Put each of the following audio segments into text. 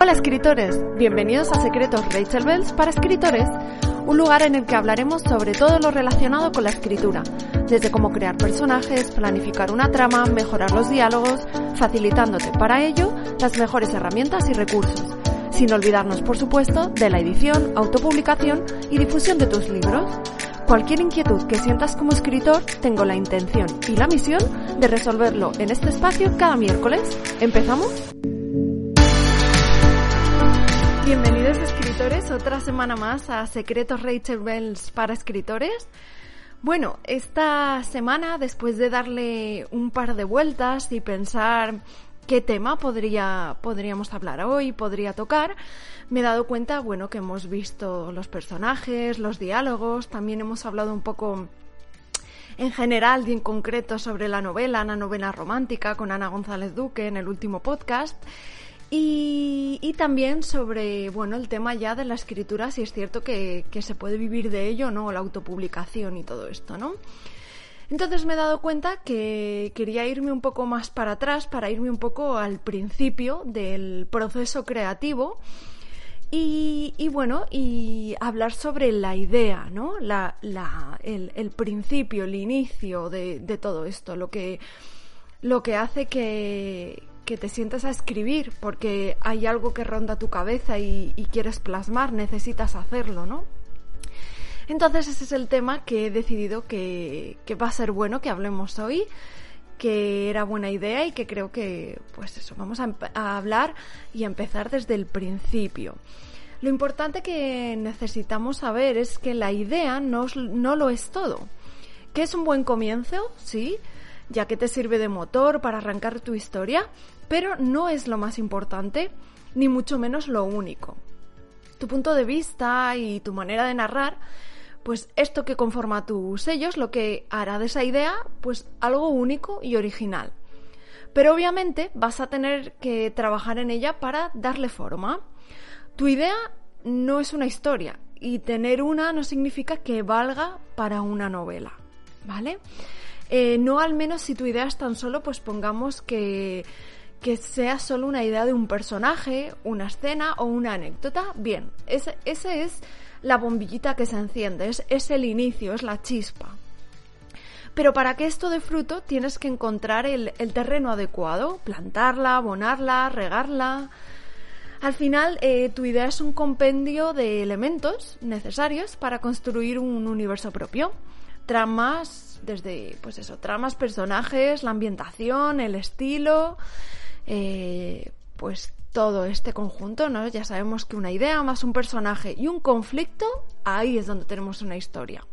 Hola escritores, bienvenidos a Secretos Rachel Bells para escritores, un lugar en el que hablaremos sobre todo lo relacionado con la escritura, desde cómo crear personajes, planificar una trama, mejorar los diálogos, facilitándote para ello las mejores herramientas y recursos, sin olvidarnos por supuesto de la edición, autopublicación y difusión de tus libros. Cualquier inquietud que sientas como escritor, tengo la intención y la misión de resolverlo en este espacio cada miércoles. ¿Empezamos? Bienvenidos escritores, otra semana más a Secretos Rachel Bells para escritores. Bueno, esta semana, después de darle un par de vueltas y pensar qué tema podría, podríamos hablar hoy, podría tocar, me he dado cuenta, bueno, que hemos visto los personajes, los diálogos, también hemos hablado un poco en general y en concreto sobre la novela, la novela romántica con Ana González Duque en el último podcast. Y, también sobre, bueno, el tema ya de la escritura, si es cierto que, se puede vivir de ello, ¿no? La autopublicación y todo esto, ¿no? Entonces me he dado cuenta que quería irme un poco más para atrás, para irme un poco al principio del proceso creativo y, bueno, y hablar sobre la idea, ¿no? La, el, principio, el inicio de, de todo esto, lo que, lo que hace que, que te sientas a escribir porque hay algo que ronda tu cabeza y, quieres plasmar, necesitas hacerlo, ¿no? Entonces ese es el tema que he decidido que, va a ser bueno que hablemos hoy, que era buena idea y que creo que, pues eso, vamos a, a hablar y a empezar desde el principio. Lo importante que necesitamos saber es que la idea no, no lo es todo. Que es un buen comienzo, sí, ya que te sirve de motor para arrancar tu historia, pero no es lo más importante, ni mucho menos lo único. Tu punto de vista y tu manera de narrar, pues esto que conforma tus sellos, lo que hará de esa idea, pues algo único y original. Pero obviamente vas a tener que trabajar en ella para darle forma. Tu idea no es una historia y tener una no significa que valga para una novela, ¿vale? Eh, no al menos si tu idea es tan solo, pues pongamos que que sea solo una idea de un personaje, una escena o una anécdota. Bien, ese, es la bombillita que se enciende, es, es el inicio, es la chispa. Pero para que esto dé fruto tienes que encontrar el, el, terreno adecuado, plantarla, abonarla, regarla. Al final, eh, tu idea es un compendio de elementos necesarios para construir un universo propio. Tramas, desde, pues eso, tramas, personajes, la ambientación, el estilo, eh, pues todo este conjunto, ¿no? Ya sabemos que una idea más un personaje y un conflicto, ahí es donde tenemos una historia.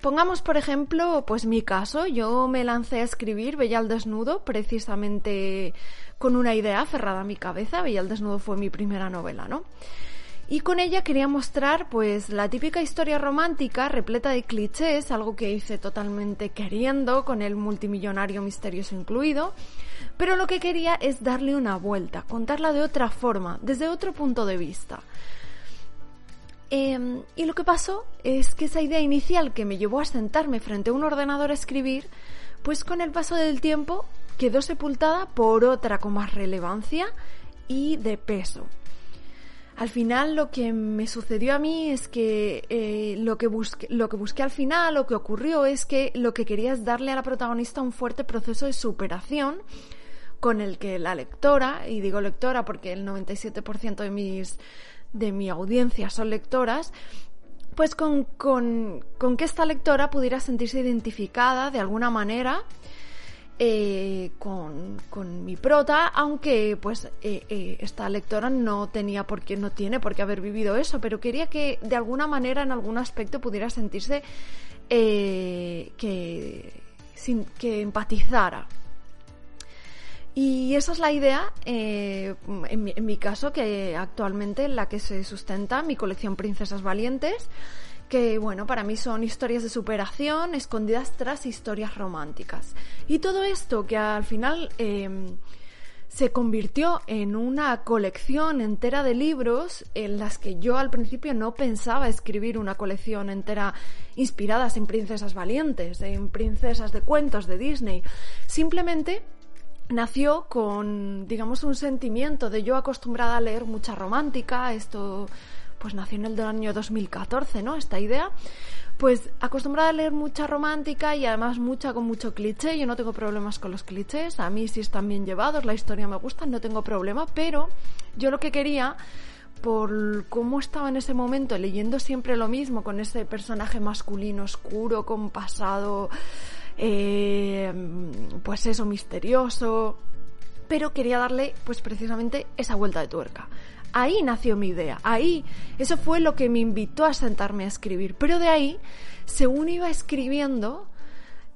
Pongamos, por ejemplo, pues mi caso, yo me lancé a escribir Bella al desnudo precisamente con una idea aferrada a mi cabeza. Bella al desnudo fue mi primera novela, ¿no? Y con ella quería mostrar pues la típica historia romántica repleta de clichés, algo que hice totalmente queriendo, con el multimillonario misterioso incluido, pero lo que quería es darle una vuelta, contarla de otra forma, desde otro punto de vista. Em, y lo que pasó es que esa idea inicial que me llevó a sentarme frente a un ordenador a escribir, pues con el paso del tiempo quedó sepultada por otra con más relevancia y de peso. Al final lo que me sucedió a mí es que eh, lo, que lo que busqué al final, lo que ocurrió es que lo que quería es darle a la protagonista un fuerte proceso de superación con el que la lectora, y digo lectora porque el 97% de, mis, de mi audiencia son lectoras, pues con, con, con que esta lectora pudiera sentirse identificada de alguna manera eh, con, con, mi prota, aunque pues eh, eh, esta lectora no tenía por qué, no tiene por qué haber vivido eso, pero quería que de alguna manera, en algún aspecto, pudiera sentirse que, sin, que empatizara Y esa es la idea, eh, en, mi, caso, que actualmente en la que se sustenta mi colección Princesas Valientes, que bueno, para mí son historias de superación escondidas tras historias románticas. Y todo esto que al final eh, se convirtió en una colección entera de libros en las que yo al principio no pensaba escribir una colección entera inspiradas en princesas valientes, en princesas de cuentos de Disney. Simplemente nació con, digamos, un sentimiento de yo acostumbrada a leer mucha romántica, esto pues nació en el año 2014, ¿no? Esta idea. Pues acostumbrada a leer mucha romántica y además mucha con mucho cliché. Yo no tengo problemas con los clichés. A mí si están bien llevados, la historia me gusta, no tengo problema. Pero yo lo que quería, por cómo estaba en ese momento leyendo siempre lo mismo, con ese personaje masculino oscuro, con pasado eh, pues eso, misterioso, pero quería darle pues precisamente esa vuelta de tuerca. Ahí nació mi idea, ahí, eso fue lo que me invitó a sentarme a escribir, pero de ahí, según iba escribiendo,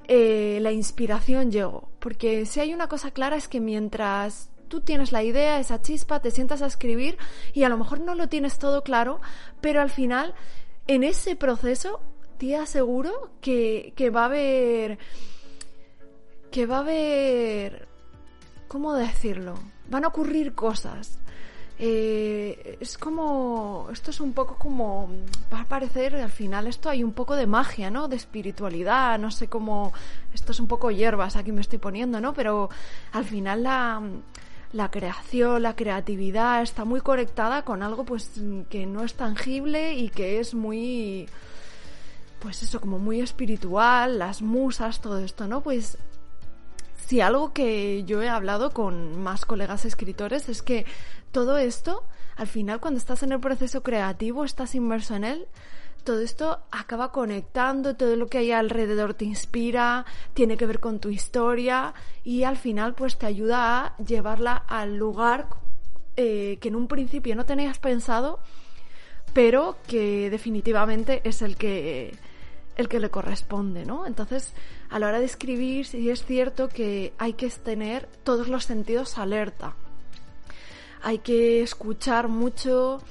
eh, la inspiración llegó, porque si hay una cosa clara es que mientras tú tienes la idea, esa chispa, te sientas a escribir y a lo mejor no lo tienes todo claro, pero al final, en ese proceso, te aseguro que, que va a haber... que va a haber... ¿Cómo decirlo? Van a ocurrir cosas. Eh, es como, esto es un poco como, va a parecer, al final esto hay un poco de magia, ¿no? De espiritualidad, no sé cómo, esto es un poco hierbas aquí me estoy poniendo, ¿no? Pero al final la, la creación, la creatividad está muy conectada con algo pues que no es tangible y que es muy pues eso, como muy espiritual, las musas, todo esto, ¿no? Pues si algo que yo he hablado con más colegas escritores es que todo esto, al final, cuando estás en el proceso creativo, estás inmerso en él, todo esto acaba conectando, todo lo que hay alrededor te inspira, tiene que ver con tu historia y al final pues te ayuda a llevarla al lugar eh, que en un principio no tenías pensado, pero que definitivamente es el que el que le corresponde, ¿no? Entonces, a la hora de escribir, sí es cierto que hay que tener todos los sentidos alerta. Hay que escuchar mucho.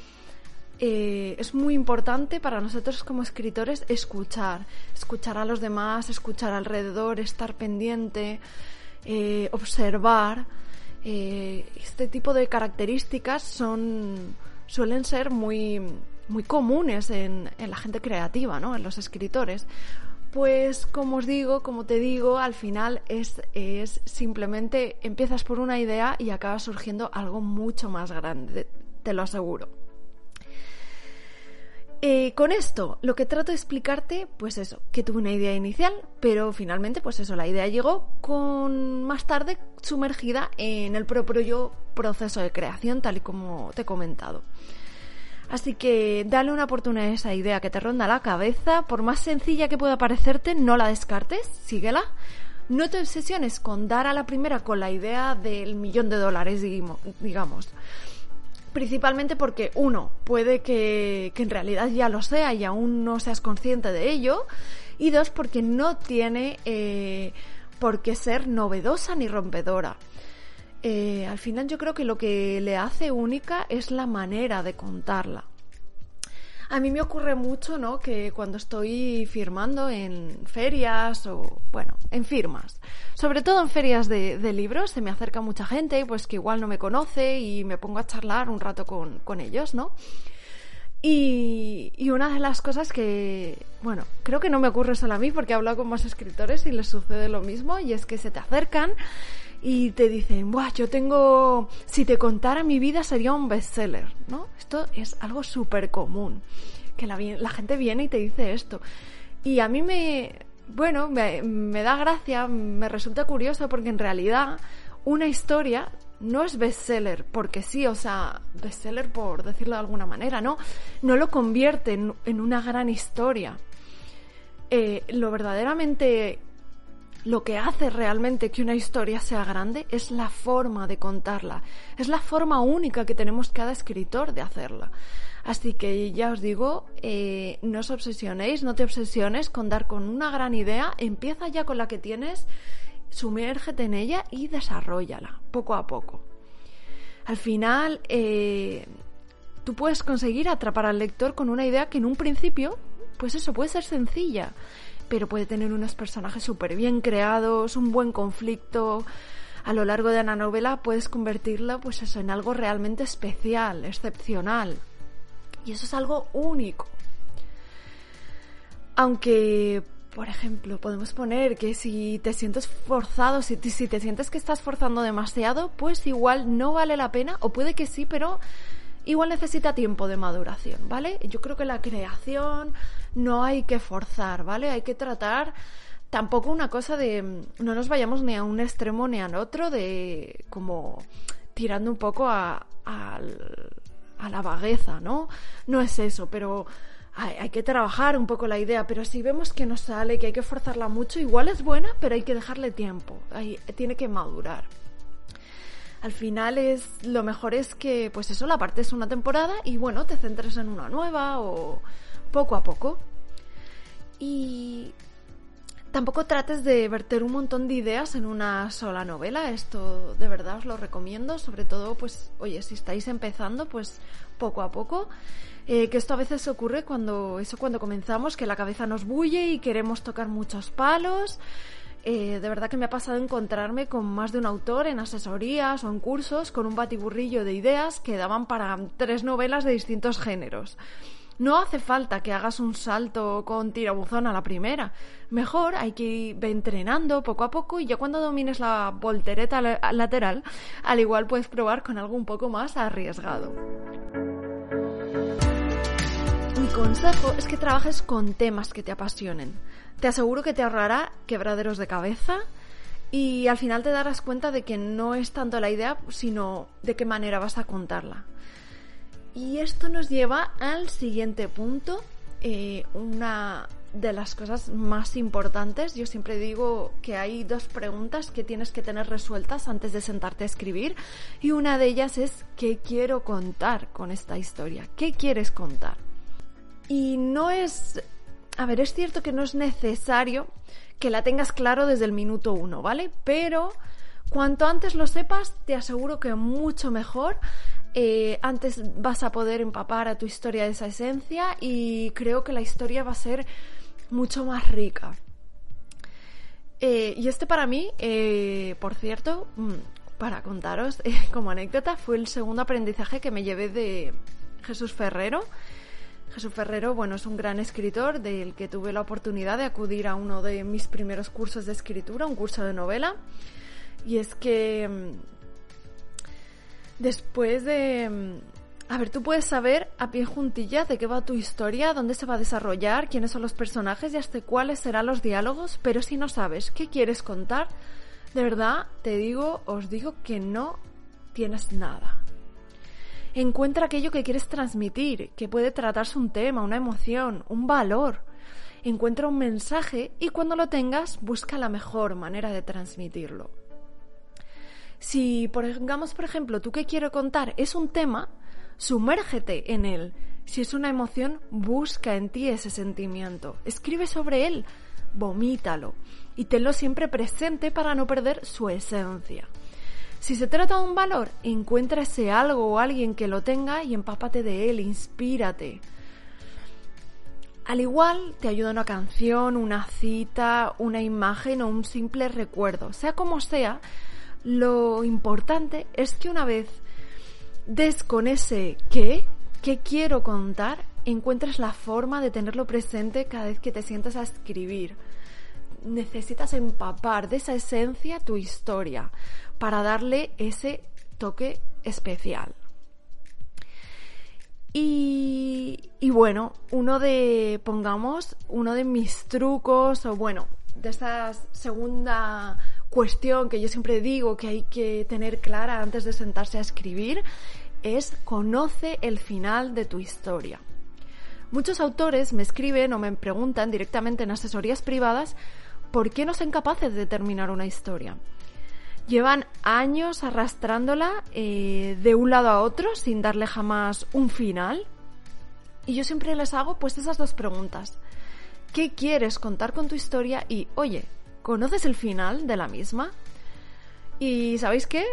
Eh, es muy importante para nosotros como escritores escuchar, escuchar a los demás, escuchar alrededor, estar pendiente, eh, observar. Eh, este tipo de características son suelen ser muy muy comunes en, en la gente creativa, ¿no? En los escritores. Pues como os digo, como te digo, al final es, es simplemente empiezas por una idea y acaba surgiendo algo mucho más grande, te lo aseguro. Eh, con esto, lo que trato de explicarte, pues eso, que tuve una idea inicial, pero finalmente, pues eso, la idea llegó con más tarde sumergida en el propio proceso de creación, tal y como te he comentado. Así que dale una oportunidad a esa idea que te ronda la cabeza, por más sencilla que pueda parecerte, no la descartes, síguela. No te obsesiones con dar a la primera con la idea del millón de dólares, digamos. Principalmente porque, uno, puede que, en realidad ya lo sea y aún no seas consciente de ello. Y dos, porque no tiene eh, por qué ser novedosa ni rompedora. Eh, al final yo creo que lo que le hace única es la manera de contarla. A mí me ocurre mucho, ¿no? Que cuando estoy firmando en ferias o, bueno, en firmas, sobre todo en ferias de, libros, se me acerca mucha gente, pues que igual no me conoce y me pongo a charlar un rato con, con ellos, ¿no? Y, y, una de las cosas que, bueno, creo que no me ocurre solo a mí porque he hablado con más escritores y les sucede lo mismo y es que se te acercan y te dicen, Buah, yo tengo, si te contara mi vida sería un bestseller, ¿no? Esto es algo súper común, que la, gente viene y te dice esto. Y a mí me, bueno, me, da gracia, me resulta curioso porque en realidad una historia no es bestseller porque sí, o sea, bestseller por decirlo de alguna manera, ¿no? No lo convierte en, en una gran historia. Eh, lo verdaderamente lo que hace realmente que una historia sea grande es la forma de contarla, es la forma única que tenemos cada escritor de hacerla. Así que ya os digo, eh, no os obsesionéis, no te obsesiones con dar con una gran idea, empieza ya con la que tienes sumérgete en ella y desarrollala poco a poco. Al final, eh, tú puedes conseguir atrapar al lector con una idea que en un principio, pues eso, puede ser sencilla, pero puede tener unos personajes súper bien creados, un buen conflicto. A lo largo de la novela puedes convertirla, pues eso, en algo realmente especial, excepcional. Y eso es algo único. Aunque, por ejemplo, podemos poner que si te sientes forzado, si si te sientes que estás forzando demasiado, pues igual no vale la pena, o puede que sí, pero igual necesita tiempo de maduración, ¿vale? Yo creo que la creación no hay que forzar, ¿vale? Hay que tratar tampoco una cosa de no nos vayamos ni a un extremo ni al otro de como tirando un poco a, a, la vagueza, ¿no? No es eso, pero hay, hay, que trabajar un poco la idea, pero si vemos que no sale, que hay que forzarla mucho, igual es buena, pero hay que dejarle tiempo, hay, tiene que madurar al final es lo mejor es que pues eso la parte es una temporada y bueno te centres en una nueva o poco a poco. Y tampoco trates de verter un montón de ideas en una sola novela. Esto de verdad os lo recomiendo sobre todo pues oye si estáis empezando pues poco a poco. Eh, que esto a veces ocurre cuando eso cuando comenzamos que la cabeza nos bulle y queremos tocar muchos palos eh, de verdad que me ha pasado encontrarme con más de un autor en asesorías o en cursos con un batiburrillo de ideas que daban para tres novelas de distintos géneros. No hace falta que hagas un salto con tirabuzón a la primera. Mejor hay que ir entrenando poco a poco y ya cuando domines la voltereta lateral, al igual puedes probar con algo un poco más arriesgado. Mi consejo es que trabajes con temas que te apasionen. Te aseguro que te ahorrará quebraderos de cabeza y al final te darás cuenta de que no es tanto la idea, sino de qué manera vas a contarla. Y esto nos lleva al siguiente punto, eh, una de las cosas más importantes. Yo siempre digo que hay dos preguntas que tienes que tener resueltas antes de sentarte a escribir y una de ellas es ¿qué quiero contar con esta historia? ¿Qué quieres contar? Y no es a ver, es cierto que no es necesario que la tengas claro desde el minuto uno, ¿vale? Pero cuanto antes lo sepas, te aseguro que mucho mejor. Eh, antes vas a poder empapar a tu historia de esa esencia y creo que la historia va a ser mucho más rica. Eh, y este para mí, eh, por cierto, mm, para contaros como anécdota, fue el segundo aprendizaje que me llevé de Jesús Ferrero Jesús Ferrero, bueno, es un gran escritor del que tuve la oportunidad de acudir a uno de mis primeros cursos de escritura, un curso de novela. Y es que mm, después de... Mm, a ver, tú puedes saber a pie juntillas de qué va tu historia, dónde se va a desarrollar, quiénes son los personajes y hasta cuáles serán los diálogos, pero si no sabes qué quieres contar, de verdad te digo, os digo que no tienes nada. Encuentra aquello que quieres transmitir, que puede tratarse un tema, una emoción, un valor. Encuentra un mensaje y cuando lo tengas busca la mejor manera de transmitirlo. Si, por ejemplo, tú que quiero contar es un tema, sumérgete en él. Si es una emoción, busca en ti ese sentimiento. Escribe sobre él, vomítalo y tenlo siempre presente para no perder su esencia. Si se trata de un valor, encuentra ese algo o alguien que lo tenga y empápate de él, inspírate. Al igual te ayuda una canción, una cita, una imagen o un simple recuerdo. Sea como sea, lo importante es que una vez des con ese qué, qué quiero contar, encuentres la forma de tenerlo presente cada vez que te sientas a escribir. Necesitas empapar de esa esencia tu historia para darle ese toque especial. Y, bueno, uno de, pongamos, uno de mis trucos, o bueno, de esa segunda cuestión que yo siempre digo que hay que tener clara antes de sentarse a escribir, es conoce el final de tu historia. Muchos autores me escriben o me preguntan directamente en asesorías privadas por qué no son capaces de terminar una historia. Llevan años arrastrándola eh, de un lado a otro sin darle jamás un final. Y yo siempre les hago pues esas dos preguntas. ¿Qué quieres contar con tu historia? Y, oye, ¿Conoces el final de la misma? ¿Y sabéis qué?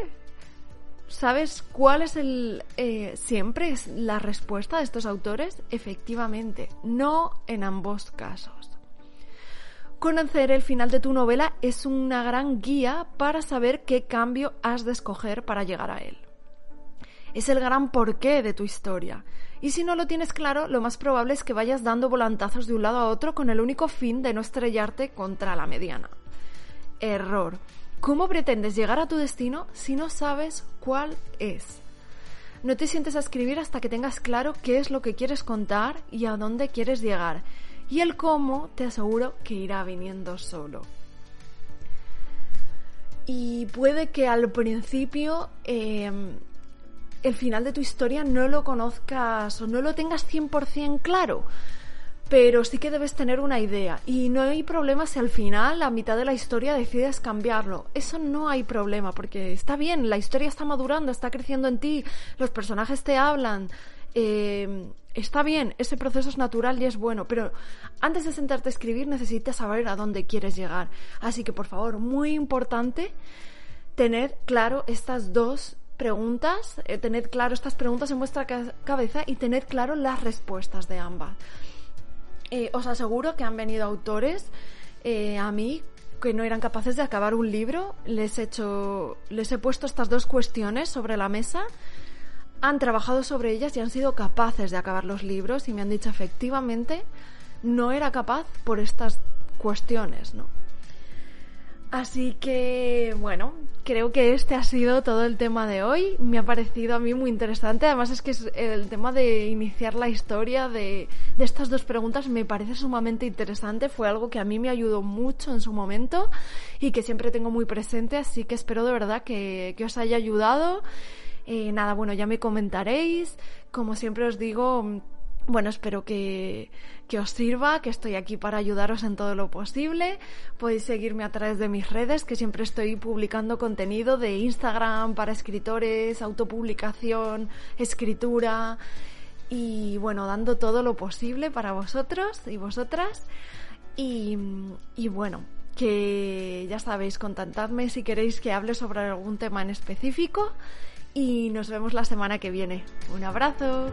¿Sabes cuál es el eh, siempre es la respuesta de estos autores? Efectivamente, no en ambos casos. Conocer el final de tu novela es una gran guía para saber qué cambio has de escoger para llegar a él. Es el gran porqué de tu historia. Y si no lo tienes claro, lo más probable es que vayas dando volantazos de un lado a otro con el único fin de no estrellarte contra la mediana. Error. ¿Cómo pretendes llegar a tu destino si no sabes cuál es? No te sientes a escribir hasta que tengas claro qué es lo que quieres contar y a dónde quieres llegar. Y el cómo te aseguro que irá viniendo solo. Y puede que al principio em, el final de tu historia no lo conozcas o no lo tengas 100% claro pero sí que debes tener una idea. Y no hay problema si al final, a mitad de la historia, decides cambiarlo. Eso no hay problema, porque está bien, la historia está madurando, está creciendo en ti, los personajes te hablan. Eh, está bien, ese proceso es natural y es bueno, pero antes de sentarte a escribir necesitas saber a dónde quieres llegar. Así que, por favor, muy importante tener claro estas dos preguntas, eh, tener claro estas preguntas en vuestra cabeza y tener claro las respuestas de ambas. Eh, os aseguro que han venido autores eh, a mí que no eran capaces de acabar un libro. Les he hecho, les he puesto estas dos cuestiones sobre la mesa. Han trabajado sobre ellas y han sido capaces de acabar los libros y me han dicho efectivamente no era capaz por estas cuestiones, ¿no? Así que, bueno, creo que este ha sido todo el tema de hoy. Me ha parecido a mí muy interesante. Además es que el tema de iniciar la historia de, estas dos preguntas me parece sumamente interesante. Fue algo que a mí me ayudó mucho en su momento y que siempre tengo muy presente. Así que espero de verdad que, os haya ayudado. Eh, nada, bueno, ya me comentaréis. Como siempre os digo, bueno, espero que, que, os sirva, que estoy aquí para ayudaros en todo lo posible. Podéis seguirme a través de mis redes, que siempre estoy publicando contenido de Instagram para escritores, autopublicación, escritura y bueno, dando todo lo posible para vosotros y vosotras. Y, y bueno, que ya sabéis, contactadme si queréis que hable sobre algún tema en específico y nos vemos la semana que viene. Un abrazo.